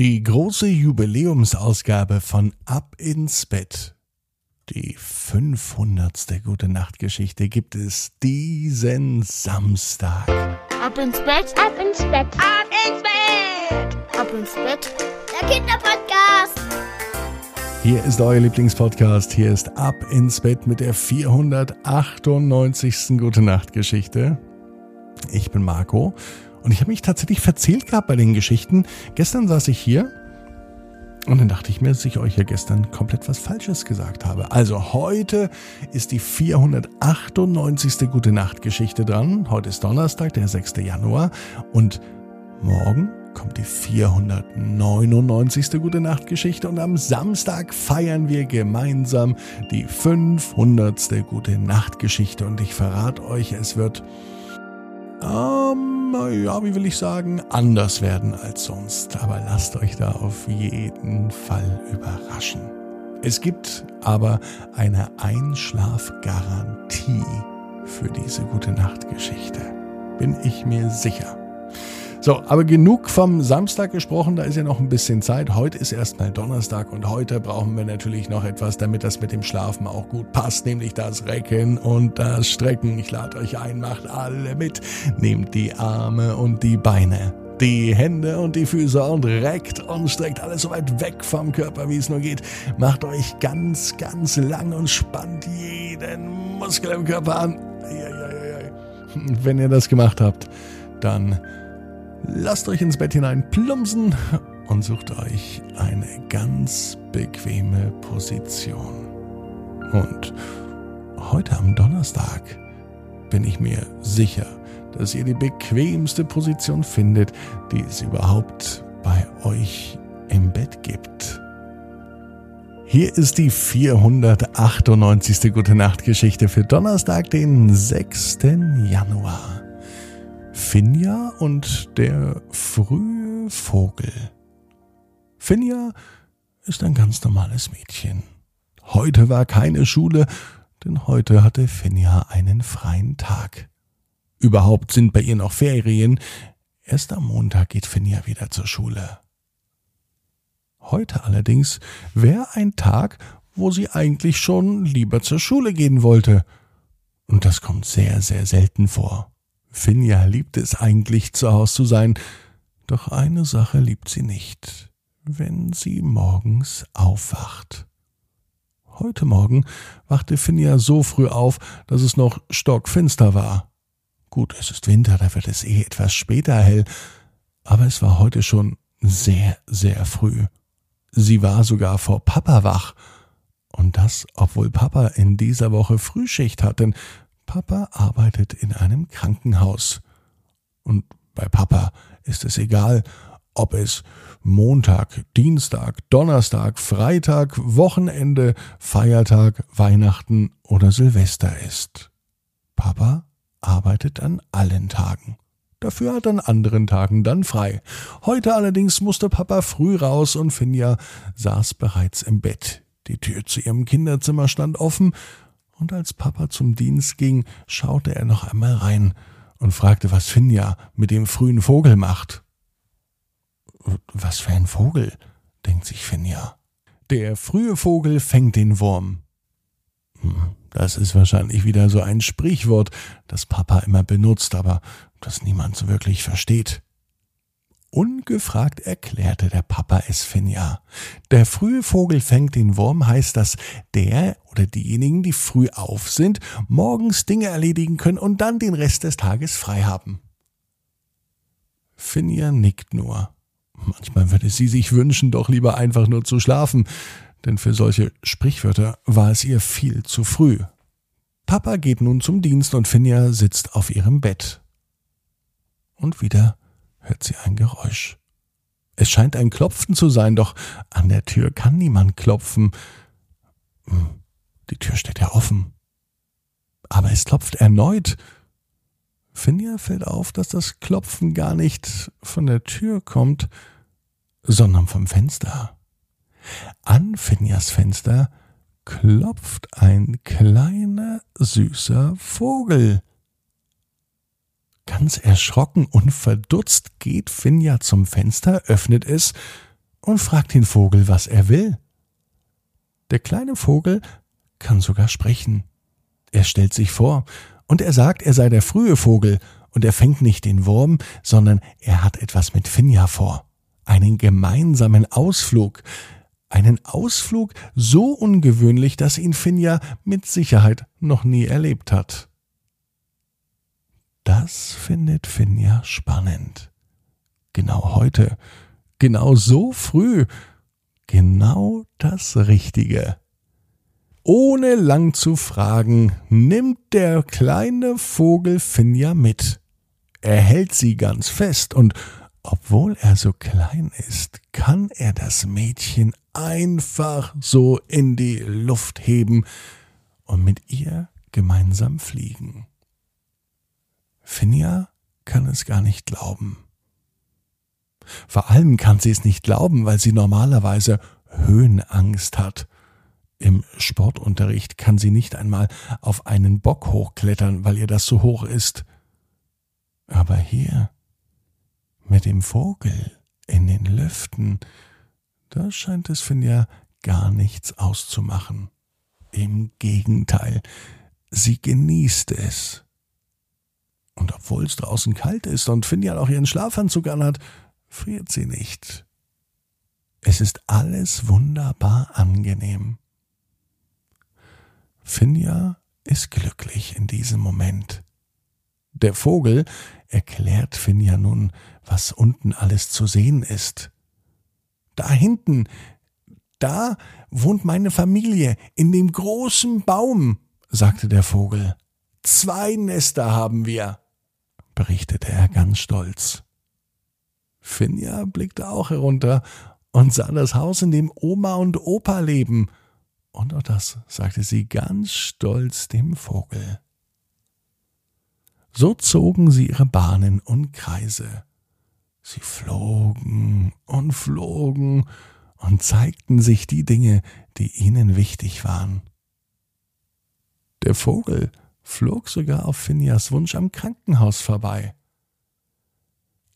Die große Jubiläumsausgabe von Ab ins Bett. Die 500. Gute Nacht Geschichte gibt es diesen Samstag. Ab ins Bett, Ab ins Bett, ab ins Bett, ab ins Bett. der Kinderpodcast. Hier ist euer Lieblingspodcast. Hier ist Ab ins Bett mit der 498. Gute Nacht Geschichte. Ich bin Marco und ich habe mich tatsächlich verzählt gehabt bei den Geschichten. Gestern saß ich hier und dann dachte ich mir, dass ich euch ja gestern komplett was Falsches gesagt habe. Also heute ist die 498. Gute Nacht Geschichte dran. Heute ist Donnerstag, der 6. Januar und morgen kommt die 499. Gute Nacht Geschichte und am Samstag feiern wir gemeinsam die 500. Gute Nacht Geschichte und ich verrate euch, es wird ähm, ja, wie will ich sagen, anders werden als sonst. Aber lasst euch da auf jeden Fall überraschen. Es gibt aber eine Einschlafgarantie für diese gute Nachtgeschichte. Bin ich mir sicher. So, aber genug vom Samstag gesprochen, da ist ja noch ein bisschen Zeit. Heute ist erstmal Donnerstag und heute brauchen wir natürlich noch etwas, damit das mit dem Schlafen auch gut passt, nämlich das Recken und das Strecken. Ich lade euch ein, macht alle mit. Nehmt die Arme und die Beine, die Hände und die Füße und reckt und streckt alles so weit weg vom Körper, wie es nur geht. Macht euch ganz, ganz lang und spannt jeden Muskel im Körper an. Wenn ihr das gemacht habt, dann Lasst euch ins Bett hinein plumpsen und sucht euch eine ganz bequeme Position. Und heute am Donnerstag bin ich mir sicher, dass ihr die bequemste Position findet, die es überhaupt bei euch im Bett gibt. Hier ist die 498. Gute Nacht Geschichte für Donnerstag, den 6. Januar. Finja und der frühe Vogel. Finja ist ein ganz normales Mädchen. Heute war keine Schule, denn heute hatte Finja einen freien Tag. Überhaupt sind bei ihr noch Ferien. Erst am Montag geht Finja wieder zur Schule. Heute allerdings wäre ein Tag, wo sie eigentlich schon lieber zur Schule gehen wollte. Und das kommt sehr, sehr selten vor. Finja liebt es eigentlich, zu Hause zu sein, doch eine Sache liebt sie nicht, wenn sie morgens aufwacht. Heute Morgen wachte Finja so früh auf, dass es noch stockfinster war. Gut, es ist Winter, da wird es eh etwas später hell, aber es war heute schon sehr, sehr früh. Sie war sogar vor Papa wach. Und das, obwohl Papa in dieser Woche Frühschicht hat, denn Papa arbeitet in einem Krankenhaus. Und bei Papa ist es egal, ob es Montag, Dienstag, Donnerstag, Freitag, Wochenende, Feiertag, Weihnachten oder Silvester ist. Papa arbeitet an allen Tagen. Dafür hat er an anderen Tagen dann frei. Heute allerdings musste Papa früh raus und Finja saß bereits im Bett. Die Tür zu ihrem Kinderzimmer stand offen und als Papa zum Dienst ging, schaute er noch einmal rein und fragte, was Finja mit dem frühen Vogel macht. Was für ein Vogel, denkt sich Finja. Der frühe Vogel fängt den Wurm. Hm, das ist wahrscheinlich wieder so ein Sprichwort, das Papa immer benutzt, aber das niemand so wirklich versteht. Ungefragt erklärte der Papa es Finja. Der frühe Vogel fängt den Wurm heißt, dass der oder diejenigen, die früh auf sind, morgens Dinge erledigen können und dann den Rest des Tages frei haben. Finja nickt nur. Manchmal würde sie sich wünschen, doch lieber einfach nur zu schlafen, denn für solche Sprichwörter war es ihr viel zu früh. Papa geht nun zum Dienst und Finja sitzt auf ihrem Bett. Und wieder hört sie ein Geräusch. Es scheint ein Klopfen zu sein, doch an der Tür kann niemand klopfen. Hm, die Tür steht ja offen. Aber es klopft erneut. Finja fällt auf, dass das Klopfen gar nicht von der Tür kommt, sondern vom Fenster. An Finjas Fenster klopft ein kleiner, süßer Vogel. Ganz erschrocken und verdutzt geht Finja zum Fenster, öffnet es und fragt den Vogel, was er will. Der kleine Vogel kann sogar sprechen. Er stellt sich vor, und er sagt, er sei der frühe Vogel, und er fängt nicht den Wurm, sondern er hat etwas mit Finja vor. Einen gemeinsamen Ausflug. Einen Ausflug so ungewöhnlich, dass ihn Finja mit Sicherheit noch nie erlebt hat. Das findet Finja spannend. Genau heute, genau so früh, genau das Richtige. Ohne lang zu fragen, nimmt der kleine Vogel Finja mit. Er hält sie ganz fest und obwohl er so klein ist, kann er das Mädchen einfach so in die Luft heben und mit ihr gemeinsam fliegen. Finja kann es gar nicht glauben. Vor allem kann sie es nicht glauben, weil sie normalerweise Höhenangst hat. Im Sportunterricht kann sie nicht einmal auf einen Bock hochklettern, weil ihr das so hoch ist. Aber hier, mit dem Vogel in den Lüften, da scheint es Finja gar nichts auszumachen. Im Gegenteil, sie genießt es. Und obwohl es draußen kalt ist und Finja auch ihren Schlafanzug anhat, friert sie nicht. Es ist alles wunderbar angenehm. Finja ist glücklich in diesem Moment. Der Vogel erklärt Finja nun, was unten alles zu sehen ist. Da hinten, da wohnt meine Familie in dem großen Baum, sagte der Vogel. Zwei Nester haben wir, berichtete er ganz stolz. Finja blickte auch herunter und sah das Haus, in dem Oma und Opa leben, und auch das sagte sie ganz stolz dem Vogel. So zogen sie ihre Bahnen und Kreise. Sie flogen und flogen und zeigten sich die Dinge, die ihnen wichtig waren. Der Vogel flog sogar auf Phineas Wunsch am Krankenhaus vorbei.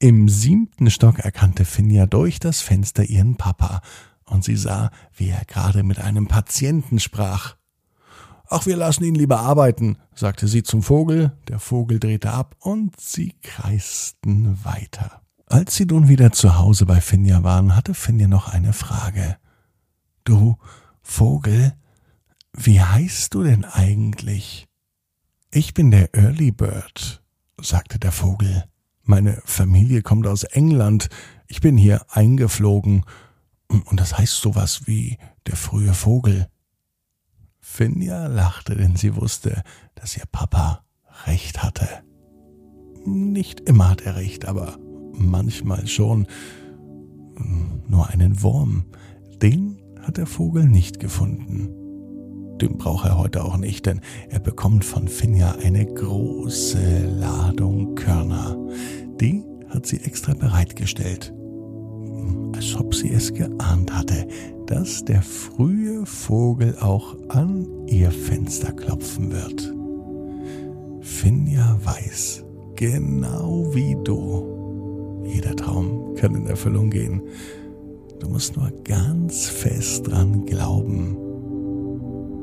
Im siebten Stock erkannte Finja durch das Fenster ihren Papa und sie sah, wie er gerade mit einem Patienten sprach. Ach, wir lassen ihn lieber arbeiten, sagte sie zum Vogel, der Vogel drehte ab und sie kreisten weiter. Als sie nun wieder zu Hause bei Finja waren, hatte Finja noch eine Frage. Du, Vogel, wie heißt du denn eigentlich? Ich bin der Early Bird, sagte der Vogel. Meine Familie kommt aus England. Ich bin hier eingeflogen und das heißt sowas wie der frühe Vogel. Finja lachte, denn sie wusste, dass ihr Papa recht hatte. Nicht immer hat er recht, aber manchmal schon. Nur einen Wurm, den hat der Vogel nicht gefunden. Den braucht er heute auch nicht, denn er bekommt von Finja eine große Ladung Körner. Die hat sie extra bereitgestellt als ob sie es geahnt hatte, dass der frühe Vogel auch an ihr Fenster klopfen wird. Finja weiß, genau wie du, jeder Traum kann in Erfüllung gehen. Du musst nur ganz fest dran glauben.